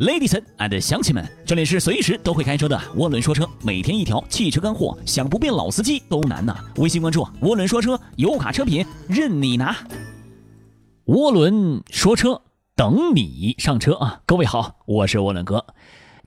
Ladies and 乡亲们，这里是随时都会开车的涡轮说车，每天一条汽车干货，想不变老司机都难呐！微信关注涡轮说车，油卡车品任你拿。涡轮说车，等你上车啊！各位好，我是涡轮哥。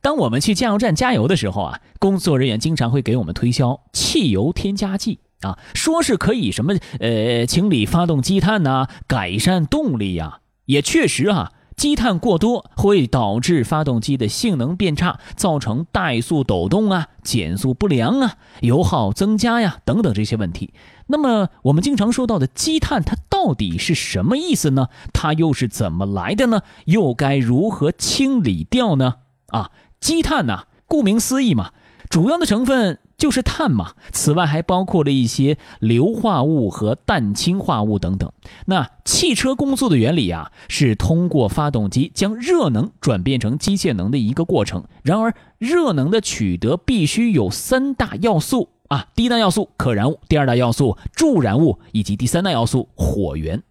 当我们去加油站加油的时候啊，工作人员经常会给我们推销汽油添加剂啊，说是可以什么呃清理发动机碳呐，改善动力呀，也确实啊。积碳过多会导致发动机的性能变差，造成怠速抖动啊、减速不良啊、油耗增加呀等等这些问题。那么我们经常说到的积碳，它到底是什么意思呢？它又是怎么来的呢？又该如何清理掉呢？啊，积碳呐，顾名思义嘛，主要的成分。就是碳嘛，此外还包括了一些硫化物和氮氢化物等等。那汽车工作的原理啊，是通过发动机将热能转变成机械能的一个过程。然而，热能的取得必须有三大要素啊：第一大要素可燃物，第二大要素助燃物，以及第三大要素火源。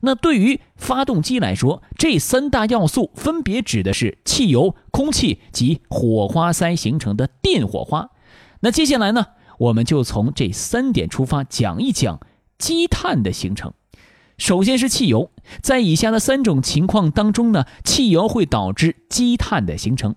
那对于发动机来说，这三大要素分别指的是汽油、空气及火花塞形成的电火花。那接下来呢，我们就从这三点出发讲一讲积碳的形成。首先是汽油，在以下的三种情况当中呢，汽油会导致积碳的形成。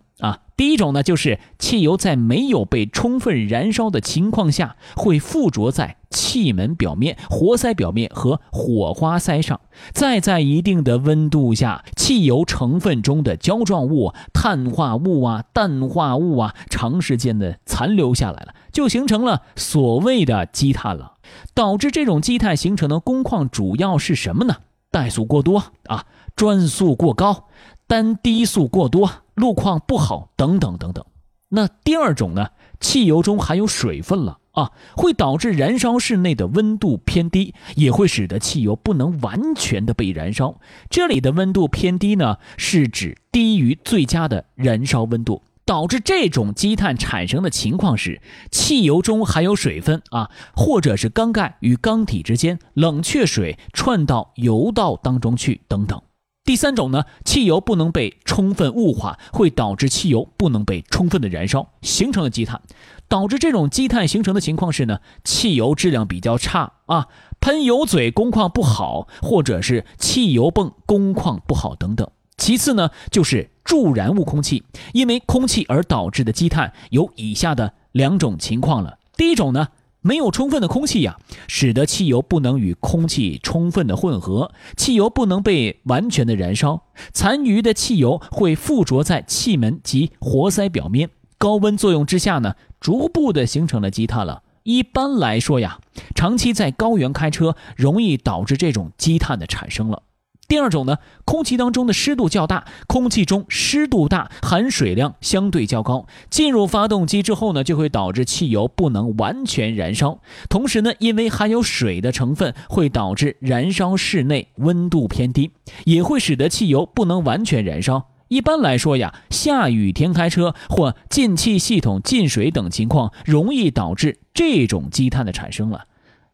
第一种呢，就是汽油在没有被充分燃烧的情况下，会附着在气门表面、活塞表面和火花塞上，再在一定的温度下，汽油成分中的胶状物、碳化物啊、氮化物啊，长时间的残留下来了，就形成了所谓的积碳了。导致这种积碳形成的工况主要是什么呢？怠速过多啊，转速过高，单低速过多，路况不好等等等等。那第二种呢？汽油中含有水分了啊，会导致燃烧室内的温度偏低，也会使得汽油不能完全的被燃烧。这里的温度偏低呢，是指低于最佳的燃烧温度。导致这种积碳产生的情况是，汽油中含有水分啊，或者是缸盖与缸体之间冷却水串到油道当中去等等。第三种呢，汽油不能被充分雾化，会导致汽油不能被充分的燃烧，形成了积碳。导致这种积碳形成的情况是呢，汽油质量比较差啊，喷油嘴工况不好，或者是汽油泵工况不好等等。其次呢，就是助燃物空气，因为空气而导致的积碳有以下的两种情况了。第一种呢，没有充分的空气呀，使得汽油不能与空气充分的混合，汽油不能被完全的燃烧，残余的汽油会附着在气门及活塞表面，高温作用之下呢，逐步的形成了积碳了。一般来说呀，长期在高原开车，容易导致这种积碳的产生了。第二种呢，空气当中的湿度较大，空气中湿度大，含水量相对较高，进入发动机之后呢，就会导致汽油不能完全燃烧。同时呢，因为含有水的成分，会导致燃烧室内温度偏低，也会使得汽油不能完全燃烧。一般来说呀，下雨天开车或进气系统进水等情况，容易导致这种积碳的产生了。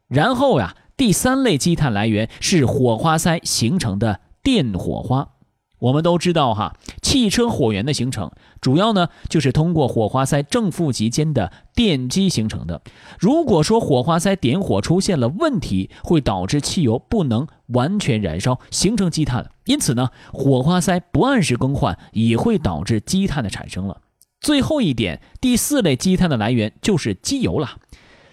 然后呀。第三类积碳来源是火花塞形成的电火花。我们都知道哈，汽车火源的形成主要呢就是通过火花塞正负极间的电机形成的。如果说火花塞点火出现了问题，会导致汽油不能完全燃烧，形成积碳。因此呢，火花塞不按时更换也会导致积碳的产生了。最后一点，第四类积碳的来源就是机油了。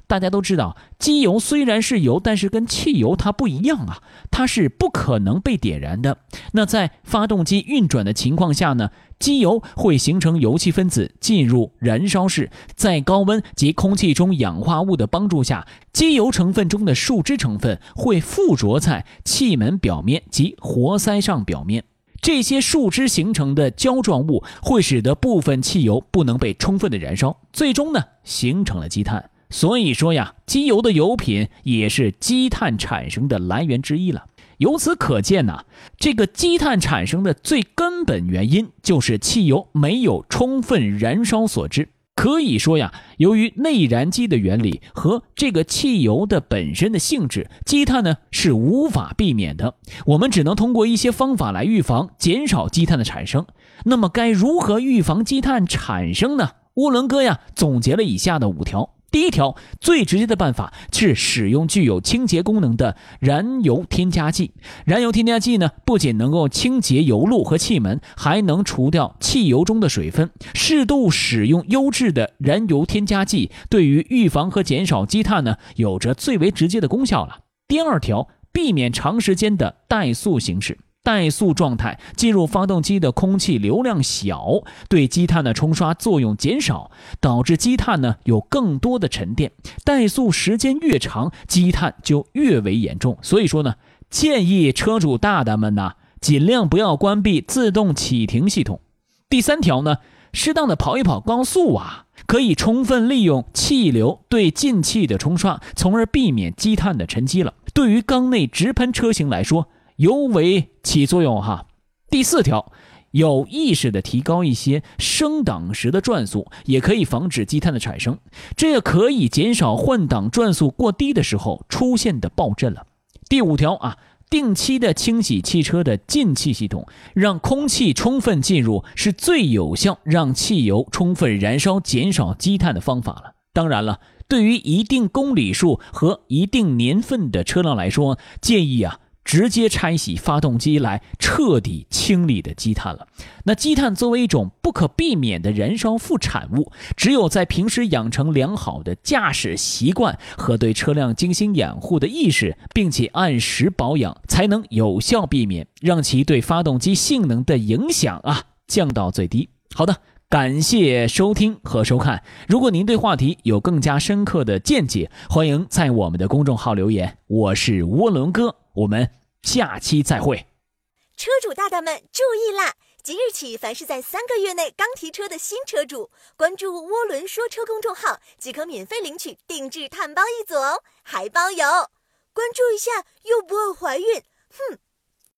大家都知道，机油虽然是油，但是跟汽油它不一样啊，它是不可能被点燃的。那在发动机运转的情况下呢，机油会形成油气分子进入燃烧室，在高温及空气中氧化物的帮助下，机油成分中的树脂成分会附着在气门表面及活塞上表面。这些树脂形成的胶状物会使得部分汽油不能被充分的燃烧，最终呢形成了积碳。所以说呀，机油的油品也是积碳产生的来源之一了。由此可见呐，这个积碳产生的最根本原因就是汽油没有充分燃烧所致。可以说呀，由于内燃机的原理和这个汽油的本身的性质，积碳呢是无法避免的。我们只能通过一些方法来预防、减少积碳的产生。那么该如何预防积碳产生呢？涡轮哥呀，总结了以下的五条。第一条，最直接的办法是使用具有清洁功能的燃油添加剂。燃油添加剂呢，不仅能够清洁油路和气门，还能除掉汽油中的水分。适度使用优质的燃油添加剂，对于预防和减少积碳呢，有着最为直接的功效了。第二条，避免长时间的怠速行驶。怠速状态进入发动机的空气流量小，对积碳的冲刷作用减少，导致积碳呢有更多的沉淀。怠速时间越长，积碳就越为严重。所以说呢，建议车主大大们呐，尽量不要关闭自动启停系统。第三条呢，适当的跑一跑高速啊，可以充分利用气流对进气的冲刷，从而避免积碳的沉积了。对于缸内直喷车型来说，尤为起作用哈。第四条，有意识的提高一些升档时的转速，也可以防止积碳的产生，这也可以减少换挡转速过低的时候出现的爆震了。第五条啊，定期的清洗汽车的进气系统，让空气充分进入，是最有效让汽油充分燃烧、减少积碳的方法了。当然了，对于一定公里数和一定年份的车辆来说，建议啊。直接拆洗发动机来彻底清理的积碳了。那积碳作为一种不可避免的燃烧副产物，只有在平时养成良好的驾驶习惯和对车辆精心养护的意识，并且按时保养，才能有效避免让其对发动机性能的影响啊降到最低。好的，感谢收听和收看。如果您对话题有更加深刻的见解，欢迎在我们的公众号留言。我是涡轮哥。我们下期再会，车主大大们注意啦！即日起，凡是在三个月内刚提车的新车主，关注“涡轮说车”公众号即可免费领取定制碳包一组哦，还包邮。关注一下又不会怀孕，哼。